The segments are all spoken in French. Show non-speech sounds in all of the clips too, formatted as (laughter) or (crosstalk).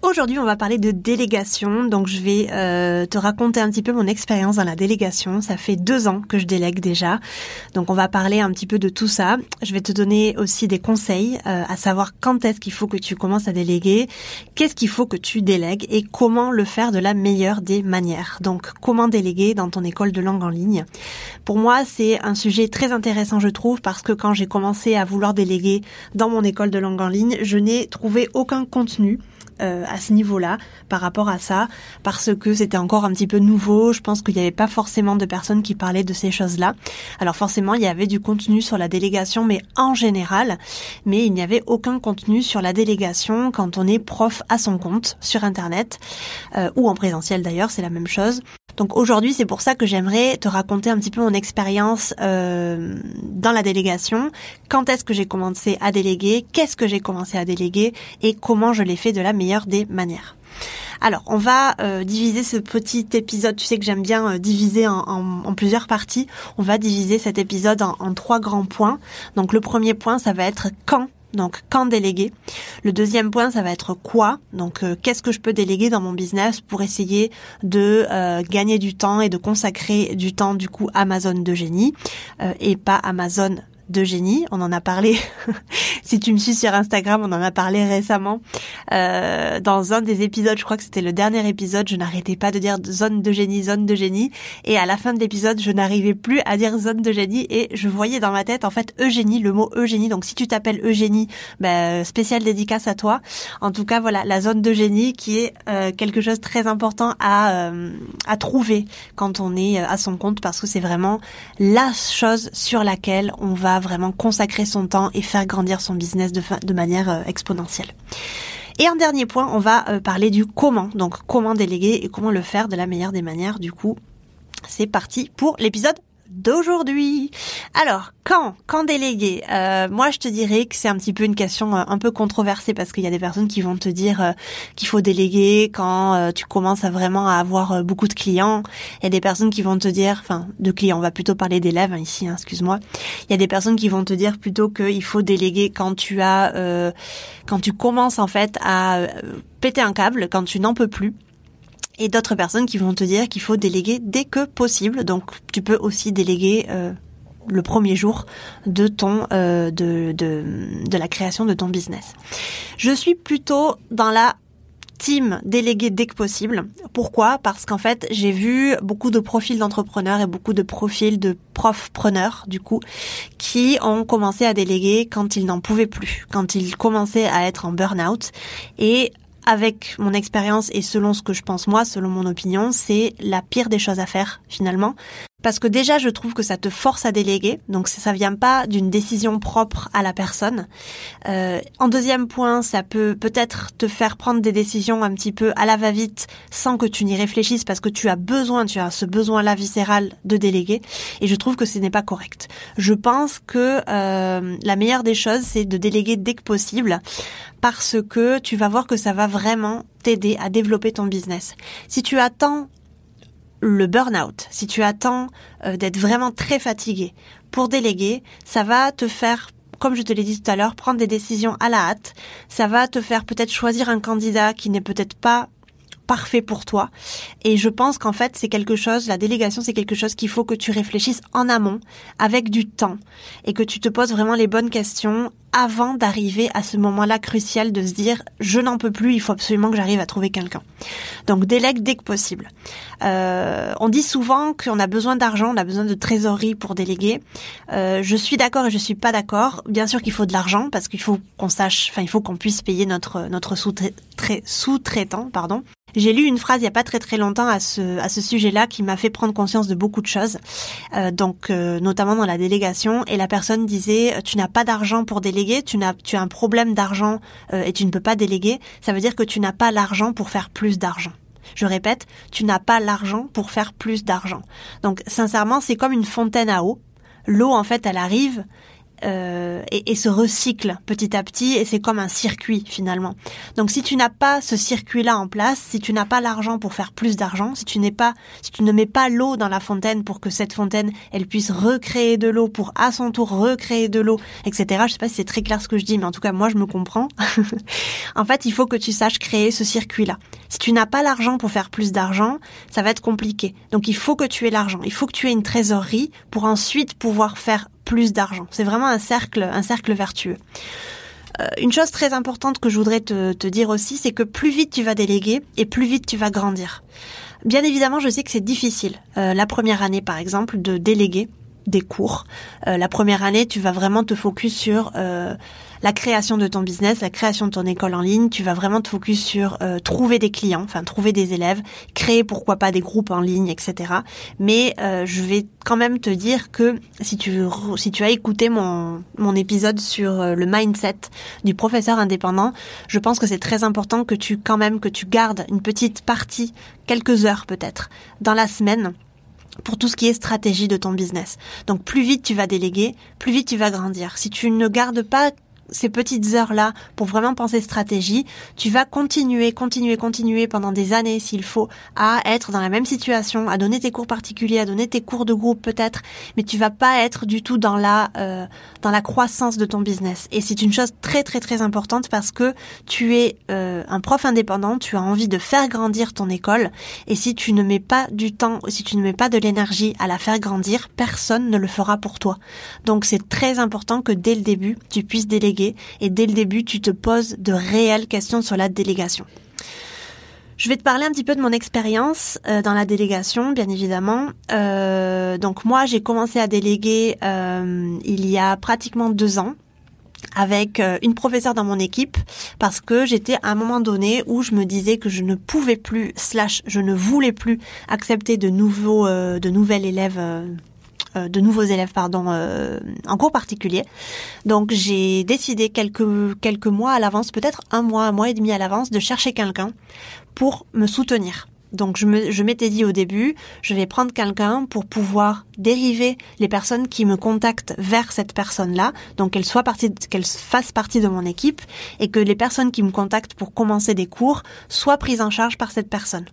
Aujourd'hui, on va parler de délégation. Donc, je vais euh, te raconter un petit peu mon expérience dans la délégation. Ça fait deux ans que je délègue déjà. Donc, on va parler un petit peu de tout ça. Je vais te donner aussi des conseils, euh, à savoir quand est-ce qu'il faut que tu commences à déléguer, qu'est-ce qu'il faut que tu délègues et comment le faire de la meilleure des manières. Donc, comment déléguer dans ton école de langue en ligne. Pour moi, c'est un sujet très intéressant, je trouve, parce que quand j'ai commencé à vouloir déléguer dans mon école de langue en ligne, je n'ai trouvé aucun contenu euh, à ce niveau-là par rapport à ça parce que c'était encore un petit peu nouveau. Je pense qu'il n'y avait pas forcément de personnes qui parlaient de ces choses-là. Alors forcément, il y avait du contenu sur la délégation, mais en général, mais il n'y avait aucun contenu sur la délégation quand on est prof à son compte sur Internet euh, ou en présentiel d'ailleurs, c'est la même chose. Donc aujourd'hui, c'est pour ça que j'aimerais te raconter un petit peu mon expérience euh, dans la délégation. Quand est-ce que j'ai commencé à déléguer? Qu'est-ce que j'ai commencé à déléguer? Et comment je l'ai fait de la meilleure des manières? Alors, on va euh, diviser ce petit épisode. Tu sais que j'aime bien euh, diviser en, plusieurs parties. On va diviser cet épisode en, en trois grands points. Donc, le premier point, ça va être quand donc, quand déléguer. Le deuxième point, ça va être quoi? Donc, euh, qu'est-ce que je peux déléguer dans mon business pour essayer de euh, gagner du temps et de consacrer du temps, du coup, Amazon de génie euh, et pas Amazon de. On en a parlé, (laughs) si tu me suis sur Instagram, on en a parlé récemment. Euh, dans un des épisodes, je crois que c'était le dernier épisode, je n'arrêtais pas de dire zone de génie, zone de génie. Et à la fin de l'épisode, je n'arrivais plus à dire zone de génie et je voyais dans ma tête, en fait, Eugénie, le mot Eugénie. Donc si tu t'appelles Eugénie, ben, spécial dédicace à toi. En tout cas, voilà, la zone de génie qui est euh, quelque chose de très important à, euh, à trouver quand on est à son compte parce que c'est vraiment la chose sur laquelle on va vraiment consacrer son temps et faire grandir son business de, manière euh, exponentielle. Et un dernier point, on va euh, parler du comment, donc comment déléguer et comment le faire de la meilleure des manières. Du coup, c'est parti pour l'épisode d'aujourd'hui. Alors, quand Quand déléguer? Euh, Moi, je te dirais que c'est un petit peu une question euh, un peu controversée parce qu'il y a des personnes qui vont te dire euh, qu'il faut déléguer quand tu commences à vraiment à avoir beaucoup de clients. Il y a des personnes qui vont te dire, enfin, de clients, on va plutôt parler d'élèves hein, ici, hein, excuse-moi. Il y a des personnes qui vont te dire plutôt qu'il faut déléguer quand tu as, quand tu commences en fait à péter un câble, quand tu n'en peux plus et d'autres personnes qui vont te dire qu'il faut déléguer dès que possible. Donc tu peux aussi déléguer euh, le premier jour de ton euh, de, de, de la création de ton business. Je suis plutôt dans la team déléguer dès que possible. Pourquoi? Parce qu'en fait, j'ai vu beaucoup de profils d'entrepreneurs et beaucoup de profils de profs-preneurs, du coup, qui ont commencé à déléguer quand ils n'en pouvaient plus, quand ils commençaient à être en burn-out. Et avec mon expérience et selon ce que je pense moi, selon mon opinion, c'est la pire des choses à faire finalement. Parce que déjà, je trouve que ça te force à déléguer, donc ça vient pas d'une décision propre à la personne. Euh, en deuxième point, ça peut peut-être te faire prendre des décisions un petit peu à la va-vite, sans que tu n'y réfléchisses, parce que tu as besoin, tu as ce besoin-là viscéral de déléguer, et je trouve que ce n'est pas correct. Je pense que euh, la meilleure des choses, c'est de déléguer dès que possible, parce que tu vas voir que ça va vraiment t'aider à développer ton business. Si tu attends le burn-out, si tu attends euh, d'être vraiment très fatigué pour déléguer, ça va te faire comme je te l'ai dit tout à l'heure, prendre des décisions à la hâte. Ça va te faire peut-être choisir un candidat qui n'est peut-être pas parfait pour toi. Et je pense qu'en fait, c'est quelque chose, la délégation, c'est quelque chose qu'il faut que tu réfléchisses en amont, avec du temps, et que tu te poses vraiment les bonnes questions avant d'arriver à ce moment-là crucial de se dire je n'en peux plus, il faut absolument que j'arrive à trouver quelqu'un. Donc délègue dès que possible. Euh, on dit souvent qu'on a besoin d'argent, on a besoin de trésorerie pour déléguer. Euh, je suis d'accord et je suis pas d'accord. Bien sûr qu'il faut de l'argent parce qu'il faut qu'on sache, enfin il faut qu'on puisse payer notre notre sous-traitant, pardon. J'ai lu une phrase il y a pas très très longtemps à ce à ce sujet-là qui m'a fait prendre conscience de beaucoup de choses, euh, donc euh, notamment dans la délégation. Et la personne disait tu n'as pas d'argent pour déléguer tu n'as, tu as un problème d'argent euh, et tu ne peux pas déléguer, ça veut dire que tu n'as pas l'argent pour faire plus d'argent. Je répète, tu n'as pas l'argent pour faire plus d'argent. Donc sincèrement, c'est comme une fontaine à eau. l'eau en fait elle arrive euh, et, et, se recycle petit à petit et c'est comme un circuit finalement. Donc si tu n'as pas ce circuit-là en place, si tu n'as pas l'argent pour faire plus d'argent, si tu n'es pas, si tu ne mets pas l'eau dans la fontaine pour que cette fontaine elle puisse recréer de l'eau pour à son tour recréer de l'eau, etc. Je sais pas si c'est très clair ce que je dis, mais en tout cas moi je me comprends. (laughs) en fait, il faut que tu saches créer ce circuit-là. Si tu n'as pas l'argent pour faire plus d'argent, ça va être compliqué. Donc il faut que tu aies l'argent, il faut que tu aies une trésorerie pour ensuite pouvoir faire plus d'argent. C'est vraiment un cercle, un cercle vertueux. Euh, une chose très importante que je voudrais te, dire aussi, c'est que plus vite tu vas déléguer et plus vite tu vas grandir. Bien évidemment, je sais que c'est difficile. Euh, la première année, par exemple, de déléguer des cours. Euh, la première année, tu vas vraiment te focus sur la création de ton business, la création de ton école en ligne. Tu vas vraiment te focus sur euh, trouver des clients, enfin trouver des élèves, créer pourquoi pas des groupes en ligne, etc. Mais euh, je vais quand même te dire que si tu si tu as écouté mon mon épisode sur euh, le mindset du professeur indépendant, je pense que c'est très important que tu quand même que tu gardes une petite partie, quelques heures peut-être, dans la semaine pour tout ce qui est stratégie de ton business. Donc plus vite tu vas déléguer, plus vite tu vas grandir. Si tu ne gardes pas ces petites heures-là pour vraiment penser stratégie, tu vas continuer, continuer, continuer pendant des années s'il faut à être dans la même situation, à donner tes cours particuliers, à donner tes cours de groupe peut-être, mais tu vas pas être du tout dans la euh, dans la croissance de ton business. Et c'est une chose très très très importante parce que tu es euh, un prof indépendant, tu as envie de faire grandir ton école et si tu ne mets pas du temps, si tu ne mets pas de l'énergie à la faire grandir, personne ne le fera pour toi. Donc c'est très important que dès le début, tu puisses déléguer et dès le début, tu te poses de réelles questions sur la délégation. Je vais te parler un petit peu de mon expérience euh, dans la délégation, bien évidemment. Euh, donc moi, j'ai commencé à déléguer euh, il y a pratiquement deux ans avec une professeure dans mon équipe parce que j'étais à un moment donné où je me disais que je ne pouvais plus slash je ne voulais plus accepter de nouveaux de nouvelles élèves de nouveaux élèves pardon euh, en cours particulier. Donc j'ai décidé quelques quelques mois à l'avance, peut-être un mois, un mois et demi à l'avance, de chercher quelqu'un pour me soutenir. Donc je me je m'étais dit au début, je vais prendre quelqu'un pour pouvoir dériver les personnes qui me contactent vers cette personne-là, donc qu'elle soit partie qu'elle fasse partie de mon équipe et que les personnes qui me contactent pour commencer des cours soient prises en charge par cette personne.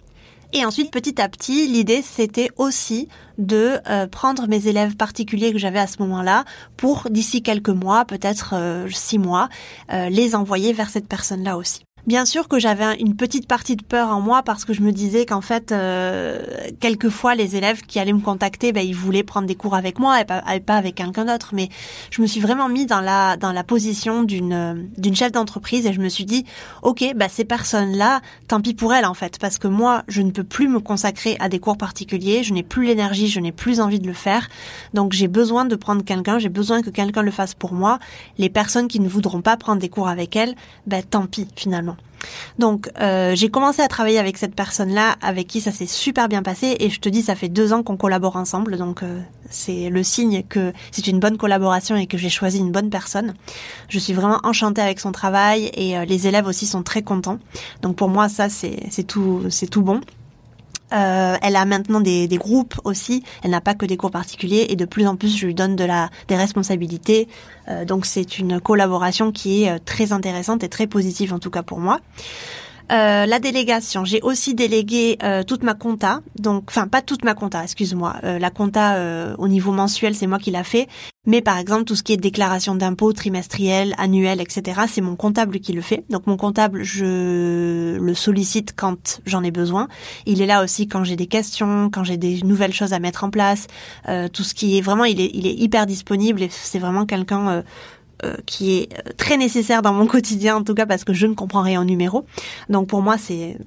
Et ensuite, petit à petit, l'idée, c'était aussi de euh, prendre mes élèves particuliers que j'avais à ce moment-là pour, d'ici quelques mois, peut-être euh, six mois, euh, les envoyer vers cette personne-là aussi. Bien sûr que j'avais une petite partie de peur en moi parce que je me disais qu'en fait, euh, quelquefois, les élèves qui allaient me contacter, ben, ils voulaient prendre des cours avec moi et pas, avec quelqu'un d'autre. Mais je me suis vraiment mis dans la dans la position d'une d'une chef d'entreprise et je me suis dit, ok, bah ces personnes-là, tant pis pour elles en fait, parce que moi, je ne peux plus me consacrer à des cours particuliers, je n'ai plus l'énergie, je n'ai plus envie de le faire. Donc j'ai besoin de prendre quelqu'un, j'ai besoin que quelqu'un le fasse pour moi. Les personnes qui ne voudront pas prendre des cours avec elles, ben tant pis finalement. Donc euh, j'ai commencé à travailler avec cette personne-là, avec qui ça s'est super bien passé, et je te dis ça fait deux ans qu'on collabore ensemble, donc euh, c'est le signe que c'est une bonne collaboration et que j'ai choisi une bonne personne. Je suis vraiment enchantée avec son travail et euh, les élèves aussi sont très contents. Donc pour moi ça c'est tout c'est tout bon. Euh, elle a maintenant des, groupes aussi. Elle n'a pas que des cours particuliers et de plus en plus je lui donne des responsabilités. Euh, donc c'est une collaboration qui est euh, très intéressante et très positive en tout cas pour moi. Euh, la délégation, j'ai aussi délégué euh, toute ma compta, donc enfin pas toute ma compta, excuse-moi. Euh, la compta au niveau mensuel, c'est moi qui l'a fait, mais par exemple tout ce qui est déclaration d'impôts trimestriel, annuel, etc., c'est mon comptable qui le fait. Donc mon comptable, je le sollicite quand j'en ai besoin. Il est là aussi quand j'ai des questions, quand j'ai des nouvelles choses à mettre en place. tout ce qui est vraiment, il est, il est hyper disponible et c'est vraiment quelqu'un euh, qui est euh, très nécessaire dans mon quotidien en tout cas parce que je ne comprends rien en numéro. Donc pour moi c'est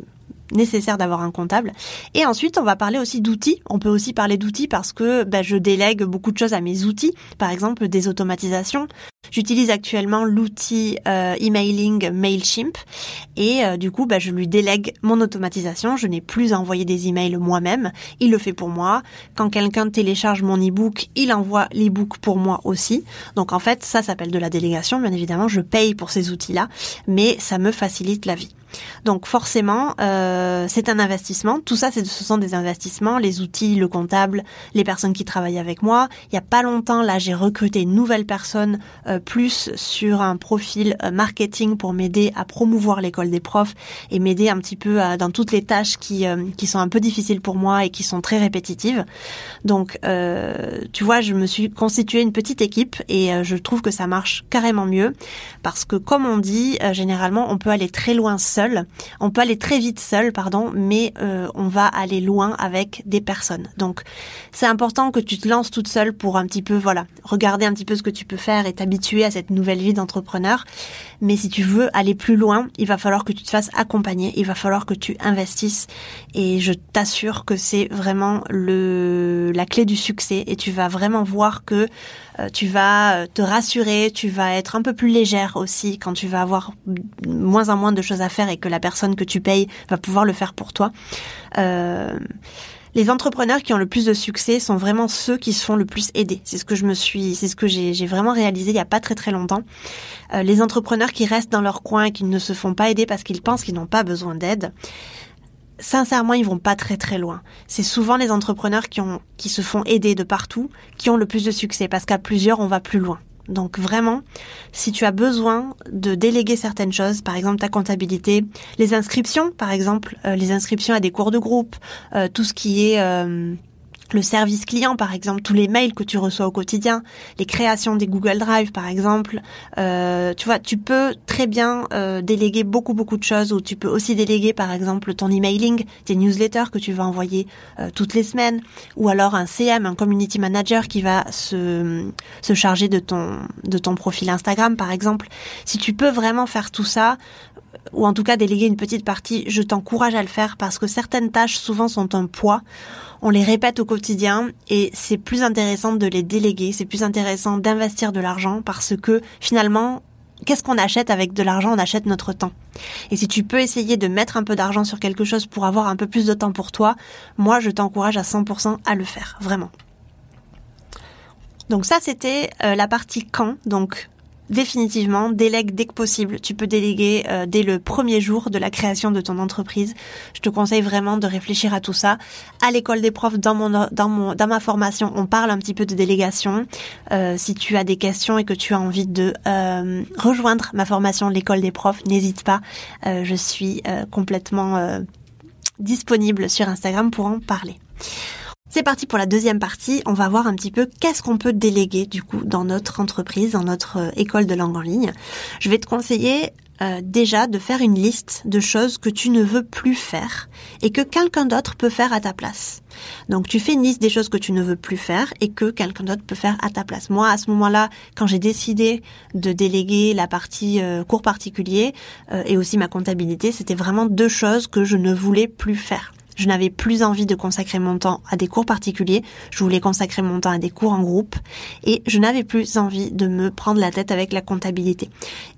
nécessaire d'avoir un comptable. Et ensuite, on va parler aussi d'outils. On peut aussi parler d'outils parce que bah, je délègue beaucoup de choses à mes outils. Par exemple, des automatisations. J'utilise actuellement l'outil euh, emailing Mailchimp et euh, du coup, bah, je lui délègue mon automatisation. Je n'ai plus à envoyer des emails moi-même. Il le fait pour moi. Quand quelqu'un télécharge mon e-book, il envoie l'e-book pour moi aussi. Donc en fait, ça s'appelle de la délégation. Bien évidemment, je paye pour ces outils-là, mais ça me facilite la vie. Donc forcément, euh, c'est un investissement. Tout ça, c'est ce sont des investissements. Les outils, le comptable, les personnes qui travaillent avec moi. Il y a pas longtemps, là, j'ai recruté une nouvelle personne euh, plus sur un profil euh, marketing pour m'aider à promouvoir l'école des profs et m'aider un petit peu dans toutes les tâches qui qui sont un peu difficiles pour moi et qui sont très répétitives. Donc, tu vois, je me suis constitué une petite équipe et je trouve que ça marche carrément mieux parce que comme on dit, généralement, on peut aller très loin seul. On peut aller très vite seul, pardon, mais euh, on va aller loin avec des personnes. Donc, c'est important que tu te lances toute seule pour un petit peu, voilà, regarder un petit peu ce que tu peux faire et t'habituer à cette nouvelle vie d'entrepreneur. Mais si tu veux aller plus loin, il va falloir que tu te fasses accompagner, il va falloir que tu investisses. Et je t'assure que c'est vraiment le la clé du succès. Et tu vas vraiment voir que euh, tu vas euh, te rassurer, tu vas être un peu plus légère aussi quand tu vas avoir moins en moins de choses à faire et que la personne que tu payes va pouvoir le faire pour toi. Euh, les entrepreneurs qui ont le plus de succès sont vraiment ceux qui se font le plus aider. C'est ce que je me suis, c'est ce que j'ai vraiment réalisé il y a pas très très longtemps. les entrepreneurs qui restent dans leur coin et qui ne se font pas aider parce qu'ils pensent qu'ils n'ont pas besoin d'aide, sincèrement, ils vont pas très très loin. C'est souvent les entrepreneurs qui se font aider de partout, qui ont le plus de succès, parce qu'à plusieurs, on va plus loin. Donc vraiment, si tu as besoin de déléguer certaines choses, par exemple ta comptabilité, les inscriptions, par exemple, euh, les inscriptions à des cours de groupe, euh, tout ce qui est euh, le service client, par exemple, tous les mails que tu reçois au quotidien, les créations des Google Drive, par exemple. Euh, tu vois, tu peux très bien euh, déléguer beaucoup beaucoup de choses. Ou tu peux aussi déléguer, par exemple, ton emailing, tes newsletters que tu vas envoyer euh, toutes les semaines, ou alors un CM, un community manager qui va se se charger de ton de ton profil Instagram, par exemple. Si tu peux vraiment faire tout ça, ou en tout cas déléguer une petite partie, je t'encourage à le faire parce que certaines tâches souvent sont un poids. On les répète au quotidien et c'est plus intéressant de les déléguer, c'est plus intéressant d'investir de l'argent parce que finalement, qu'est-ce qu'on achète avec de l'argent? On achète notre temps. Et si tu peux essayer de mettre un peu d'argent sur quelque chose pour avoir un peu plus de temps pour toi, moi je t'encourage à 100% à le faire, vraiment. Donc ça c'était euh, la partie quand, définitivement, délègue dès que possible. Tu peux déléguer euh, dès le premier jour de la création de ton entreprise. Je te conseille vraiment de réfléchir à tout ça. À l'école des profs, dans mon dans mon dans ma formation, on parle un petit peu de délégation. Euh, si tu as des questions et que tu as envie de euh, rejoindre ma formation l'école des profs, n'hésite pas. je suis complètement disponible sur Instagram pour en parler. C'est parti pour la deuxième partie. On va voir un petit peu qu'est-ce qu'on peut déléguer du coup dans notre entreprise, dans notre euh, école de langue en ligne. Je vais te conseiller euh, déjà de faire une liste de choses que tu ne veux plus faire et que quelqu'un d'autre peut faire à ta place. Donc tu fais une liste des choses que tu ne veux plus faire et que quelqu'un d'autre peut faire à ta place. Moi, à ce moment-là, quand j'ai décidé de déléguer la partie euh, cours particulier et aussi ma comptabilité, c'était vraiment deux choses que je ne voulais plus faire. Je n'avais plus envie de consacrer mon temps à des cours particuliers. Je voulais consacrer mon temps à des cours en groupe. Et je n'avais plus envie de me prendre la tête avec la comptabilité.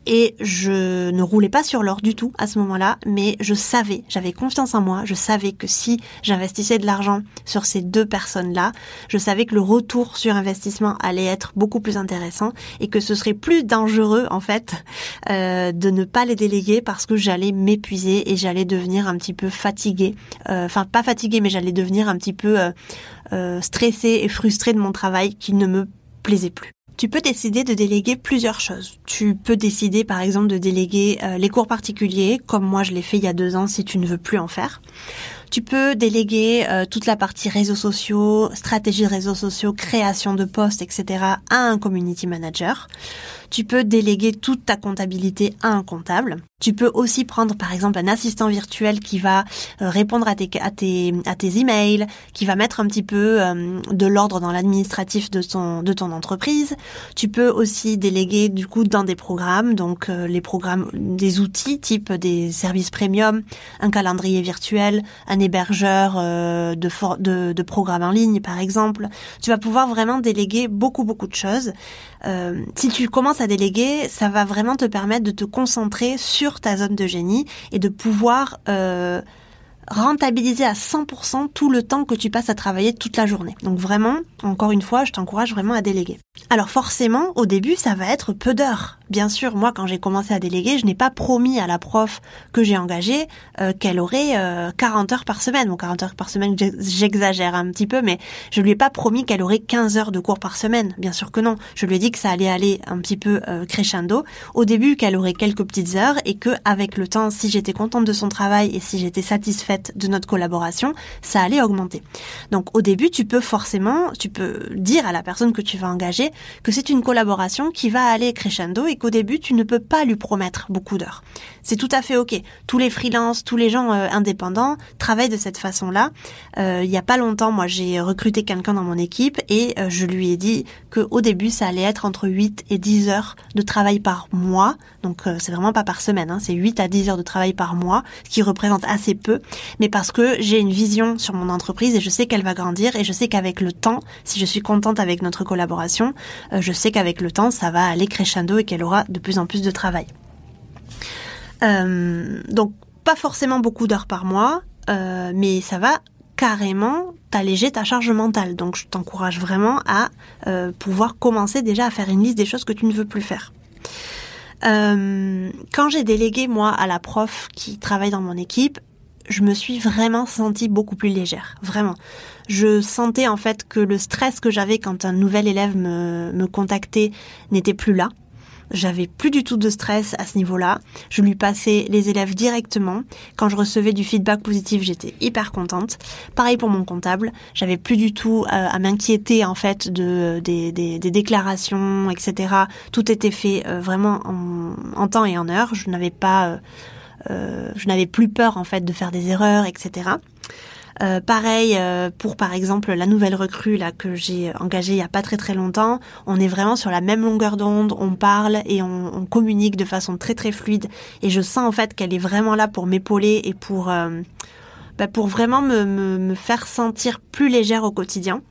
Et je ne roulais pas sur l'or du tout à ce moment-là, mais je savais, j'avais confiance en moi, je savais que si j'investissais de l'argent sur ces deux personnes-là, je savais que le retour sur investissement allait être beaucoup plus intéressant et que ce serait plus dangereux en fait euh, de ne pas les déléguer parce que j'allais m'épuiser et j'allais devenir un petit peu fatiguée euh, enfin pas fatiguée, mais j'allais devenir un petit peu euh, euh, stressée et frustrée de mon travail qui ne me plaisait plus. Tu peux décider de déléguer plusieurs choses. Tu peux décider par exemple de déléguer euh, les cours particuliers, comme moi je l'ai fait il y a deux ans si tu ne veux plus en faire. Tu peux déléguer toute la partie réseaux sociaux, stratégie de réseaux sociaux, création de postes, etc. à un community manager. Tu peux déléguer toute ta comptabilité à un comptable. Tu peux aussi prendre par exemple un assistant virtuel qui va euh, répondre à tes, à tes, à tes emails, qui va mettre un petit peu euh, de l'ordre dans l'administratif de ton, de ton entreprise. Tu peux aussi déléguer du coup dans des programmes, donc euh, les programmes, des outils type des services premium, un calendrier virtuel, un hébergeur de, de, de programmes en ligne par exemple. Tu vas pouvoir vraiment déléguer beaucoup beaucoup de choses. Si tu commences à déléguer, ça va vraiment te permettre de te concentrer sur ta zone de génie et de pouvoir euh, rentabiliser à 100% tout le temps que tu passes à travailler toute la journée. Donc vraiment, encore une fois, je t'encourage vraiment à déléguer. Alors forcément, au début, ça va être peu d'heures Bien sûr, moi, quand j'ai commencé à déléguer, je n'ai pas promis à la prof que j'ai engagée euh, qu'elle aurait 40 heures par semaine. Bon, 40 heures par semaine, j'exagère un petit peu, mais je lui ai pas promis qu'elle aurait 15 heures de cours par semaine. Bien sûr que non. Je lui ai dit que ça allait aller un petit peu crescendo. Au début, qu'elle aurait quelques petites heures et que, avec le temps, si j'étais contente de son travail et si j'étais satisfaite de notre collaboration, ça allait augmenter. Donc, au début, tu peux forcément, tu peux dire à la personne que tu vas engager que c'est une collaboration qui va aller crescendo qu'au début, tu ne peux pas lui promettre beaucoup d'heures. C'est tout à fait OK. Tous les freelances, tous les gens euh, indépendants travaillent de cette façon-là. Euh, il y a pas longtemps, moi, j'ai recruté quelqu'un dans mon équipe et euh, je lui ai dit que au début, ça allait être entre 8 et 10 heures de travail par mois. Donc, c'est vraiment pas par semaine, hein, c'est 8 à 10 heures de travail par mois, ce qui représente assez peu. Mais parce que j'ai une vision sur mon entreprise et je sais qu'elle va grandir et je sais qu'avec le temps, si je suis contente avec notre collaboration, je sais qu'avec le temps, ça va aller crescendo et qu'elle aura de plus en plus de travail. Euh, donc pas forcément beaucoup d'heures par mois, euh, mais ça va carrément t'alléger ta charge mentale. Donc je t'encourage vraiment à euh, pouvoir commencer déjà à faire une liste des choses que tu ne veux plus faire. quand j'ai délégué moi à la prof qui travaille dans mon équipe, je me suis vraiment sentie beaucoup plus légère, vraiment. Je sentais en fait que le stress que j'avais quand un nouvel élève me, me contactait n'était plus là. J'avais plus du tout de stress à ce niveau-là. Je lui passais les élèves directement. Quand je recevais du feedback positif, j'étais hyper contente. Pareil pour mon comptable. J'avais plus du tout euh, à m'inquiéter en fait de des, des, des, déclarations, etc. Tout était fait euh, vraiment en, temps et en heure. Je n'avais pas, euh, je n'avais plus peur en fait de faire des erreurs, etc. Euh, pareil euh, pour par exemple la nouvelle recrue là que j'ai engagée il y a pas très très longtemps. On est vraiment sur la même longueur d'onde, on parle et on, communique de façon très très fluide. Et je sens en fait qu'elle est vraiment là pour m'épauler et pour euh, bah, pour vraiment me, me, me faire sentir plus légère au quotidien.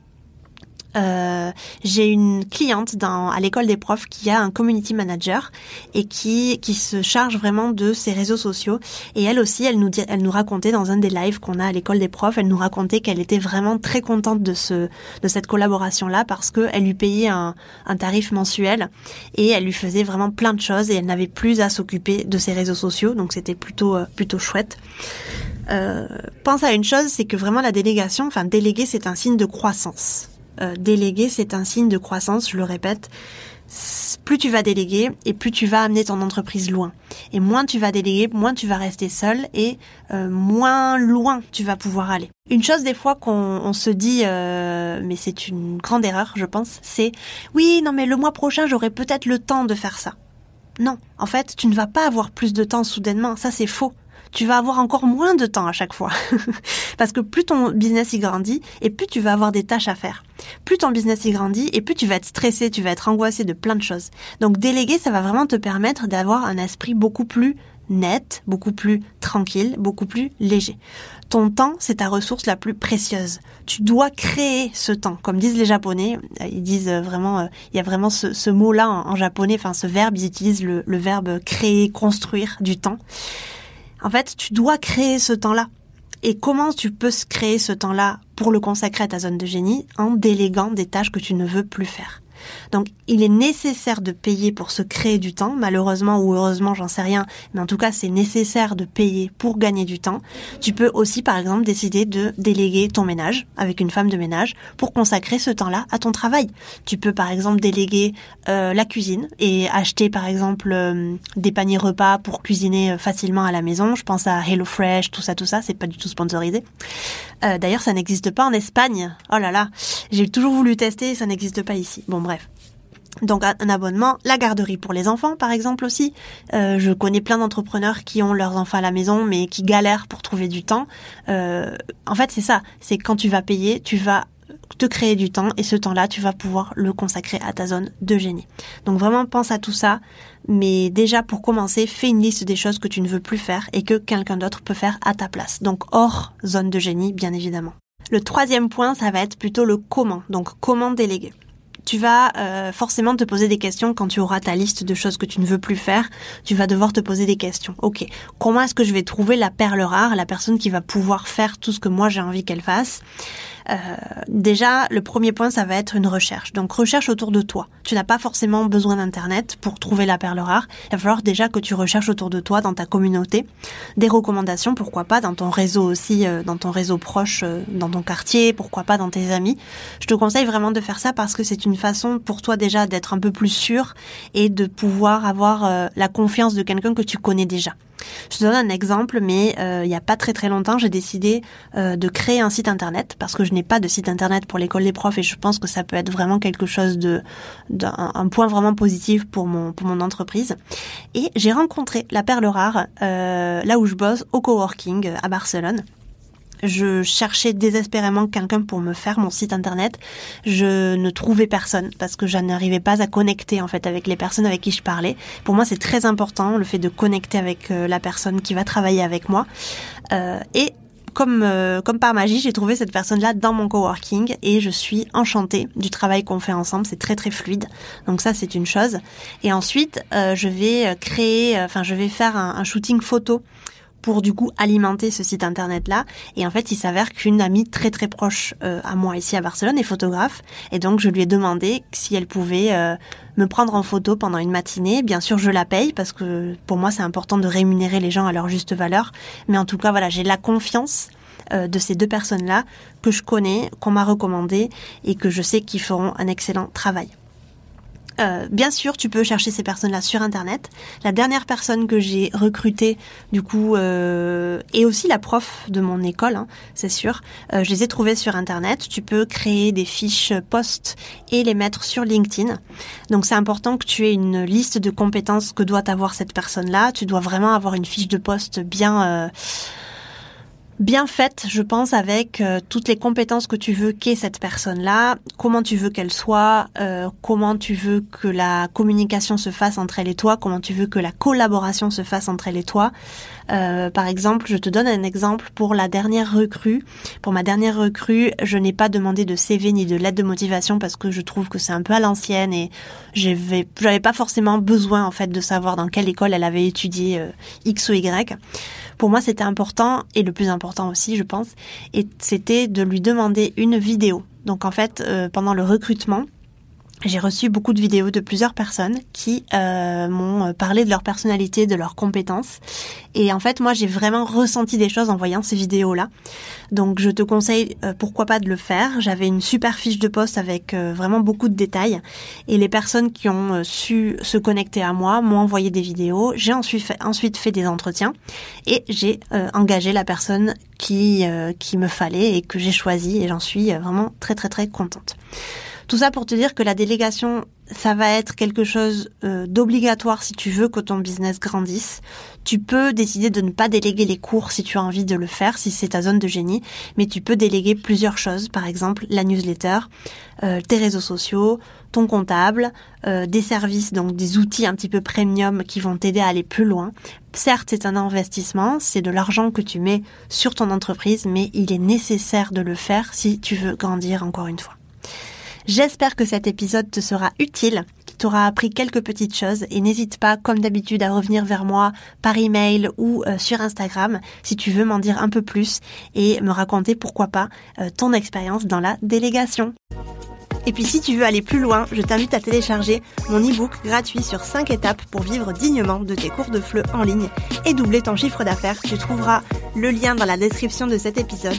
Euh, j'ai une cliente dans, à l'école des profs qui a un community manager et qui, qui se charge vraiment de ses réseaux sociaux. Et elle aussi, elle nous, elle nous racontait dans un des lives qu'on a à l'école des profs, elle nous racontait qu'elle était vraiment très contente de, ce, de cette collaboration-là parce qu'elle lui payait un, un tarif mensuel et elle lui faisait vraiment plein de choses et elle n'avait plus à s'occuper de ses réseaux sociaux. Donc c'était plutôt, euh, plutôt chouette. Euh, pense à une chose, c'est que vraiment la délégation, enfin déléguer, c'est un signe de croissance. Euh, déléguer, c'est un signe de croissance, je le répète. Plus tu vas déléguer et plus tu vas amener ton entreprise loin. Et moins tu vas déléguer, moins tu vas rester seul et euh, moins loin tu vas pouvoir aller. Une chose des fois qu'on se dit, euh, mais c'est une grande erreur, je pense, c'est oui, non mais le mois prochain j'aurai peut-être le temps de faire ça. Non, en fait, tu ne vas pas avoir plus de temps soudainement, ça c'est faux tu vas avoir encore moins de temps à chaque fois. (laughs) Parce que plus ton business y grandit et plus tu vas avoir des tâches à faire. Plus ton business y grandit et plus tu vas être stressé, tu vas être angoissé de plein de choses. Donc déléguer, ça va vraiment te permettre d'avoir un esprit beaucoup plus net, beaucoup plus tranquille, beaucoup plus léger. Ton temps, c'est ta ressource la plus précieuse. Tu dois créer ce temps. Comme disent les Japonais, euh, ils disent euh, vraiment, euh, il y a vraiment ce, mot-là en, japonais, enfin ce verbe, ils utilisent le, le verbe créer, construire du temps. En fait, tu dois créer ce temps-là. Et comment tu peux créer ce temps-là pour le consacrer à ta zone de génie en déléguant des tâches que tu ne veux plus faire? Donc il est nécessaire de payer pour se créer du temps, malheureusement ou heureusement, j'en sais rien, mais en tout cas c'est nécessaire de payer pour gagner du temps. Tu peux aussi par exemple décider de déléguer ton ménage avec une femme de ménage pour consacrer ce temps-là à ton travail. Tu peux par exemple déléguer euh, la cuisine et acheter par exemple euh, des paniers repas pour cuisiner euh, facilement à la maison. Je pense à HelloFresh, tout ça, tout ça, c'est pas du tout sponsorisé. D'ailleurs ça n'existe pas en Espagne. Oh là là, j'ai toujours voulu tester, ça n'existe pas ici. Bon bref. Donc un abonnement, la garderie pour les enfants par exemple aussi. Euh, je connais plein d'entrepreneurs qui ont leurs enfants à la maison mais qui galèrent pour trouver du temps. Euh, en fait c'est ça, c'est quand tu vas payer, tu vas te créer du temps et ce temps-là tu vas pouvoir le consacrer à ta zone de génie. Donc vraiment pense à tout ça, mais déjà pour commencer fais une liste des choses que tu ne veux plus faire et que quelqu'un d'autre peut faire à ta place. Donc hors zone de génie bien évidemment. Le troisième point ça va être plutôt le comment, donc comment déléguer tu vas euh, forcément te poser des questions quand tu auras ta liste de choses que tu ne veux plus faire. Tu vas devoir te poser des questions. Ok, comment est-ce que je vais trouver la perle rare, la personne qui va pouvoir faire tout ce que moi j'ai envie qu'elle fasse? Euh, déjà, le premier point, ça va être une recherche. Donc, recherche autour de toi. Tu n'as pas forcément besoin d'Internet pour trouver la perle rare. Il va falloir déjà que tu recherches autour de toi, dans ta communauté, des recommandations, pourquoi pas, dans ton réseau aussi, euh, dans ton réseau proche, euh, dans ton quartier, pourquoi pas, dans tes amis. Je te conseille vraiment de faire ça parce que c'est une façon pour toi déjà d'être un peu plus sûr et de pouvoir avoir la confiance de quelqu'un que tu connais déjà. Je te donne un exemple, mais euh, il n'y a pas très très longtemps, j'ai décidé euh, de créer un site internet parce que je n'ai pas de site internet pour l'école des profs et je pense que ça peut être vraiment quelque chose de, d'un point vraiment positif pour mon pour mon entreprise. Et j'ai rencontré la perle rare euh, là où je bosse au coworking à Barcelone je cherchais désespérément quelqu'un pour me faire mon site internet. Je ne trouvais personne parce que je n'arrivais pas à connecter en fait avec les personnes avec qui je parlais. Pour moi, c'est très important le fait de connecter avec euh, la personne qui va travailler avec moi. Euh, et comme, euh, comme par magie, j'ai trouvé cette personne-là dans mon coworking et je suis enchantée du travail qu'on fait ensemble. C'est très très fluide. Donc ça, c'est une chose. Et ensuite, je vais créer, enfin, je vais faire un shooting photo pour du coup alimenter ce site internet là et en fait il s'avère qu'une amie très très proche euh, à moi ici à Barcelone est photographe. Et donc je lui ai demandé si elle pouvait euh, me prendre en photo pendant une matinée. Bien sûr je la paye parce que pour moi c'est important de rémunérer les gens à leur juste valeur. Mais en tout cas voilà j'ai la confiance euh, de ces deux personnes là que je connais qu'on m'a recommandé et que je sais qu'ils feront un excellent travail euh, bien sûr, tu peux chercher ces personnes-là sur Internet. La dernière personne que j'ai recrutée, du coup, euh, et aussi la prof de mon école, hein, c'est sûr, euh, je les ai trouvées sur Internet. Tu peux créer des fiches post et les mettre sur LinkedIn. Donc c'est important que tu aies une liste de compétences que doit avoir cette personne-là. Tu dois vraiment avoir une fiche de poste bien bien faite, je pense, avec euh, toutes les compétences que tu veux qu'ait cette personne-là, comment tu veux qu'elle soit, euh, comment tu veux que la communication se fasse entre elle et toi, comment tu veux que la collaboration se fasse entre elle et toi. Euh, par exemple, je te donne un exemple pour la dernière recrue. Pour ma dernière recrue, je n'ai pas demandé de CV ni de lettre de motivation parce que je trouve que c'est un peu à l'ancienne et j'avais, pas forcément besoin en fait de savoir dans quelle école elle avait étudié X ou Y. Pour moi, c'était important et le plus important aussi, je pense, et c'était de lui demander une vidéo. Donc en fait, euh, pendant le recrutement, j'ai reçu beaucoup de vidéos de plusieurs personnes qui euh, m'ont euh, parlé de leur personnalité, de leurs compétences. Et en fait, moi, j'ai vraiment ressenti des choses en voyant ces vidéos-là. Donc, je te conseille, euh, pourquoi pas de le faire. J'avais une super fiche de poste avec vraiment beaucoup de détails. Et les personnes qui ont su se connecter à moi m'ont envoyé des vidéos. J'ai ensuite fait, ensuite fait des entretiens et j'ai engagé la personne qui qui me fallait et que j'ai choisi. Et j'en suis vraiment très très très contente. Tout ça pour te dire que la délégation, ça va être quelque chose euh, d'obligatoire si tu veux que ton business grandisse. Tu peux décider de ne pas déléguer les cours si tu as envie de le faire, si c'est ta zone de génie, mais tu peux déléguer plusieurs choses, par exemple la newsletter, euh, tes réseaux sociaux, ton comptable, euh, des services, donc des outils un petit peu premium qui vont t'aider à aller plus loin. Certes, c'est un investissement, c'est de l'argent que tu mets sur ton entreprise, mais il est nécessaire de le faire si tu veux grandir encore une fois. J'espère que cet épisode te sera utile, qu'il t'aura appris quelques petites choses et n'hésite pas, comme d'habitude, à revenir vers moi par email ou euh, sur Instagram si tu veux m'en dire un peu plus et me raconter pourquoi pas euh, ton expérience dans la délégation. Et puis si tu veux aller plus loin, je t'invite à télécharger mon e-book gratuit sur 5 étapes pour vivre dignement de tes cours de FLE en ligne et doubler ton chiffre d'affaires. Tu trouveras le lien dans la description de cet épisode.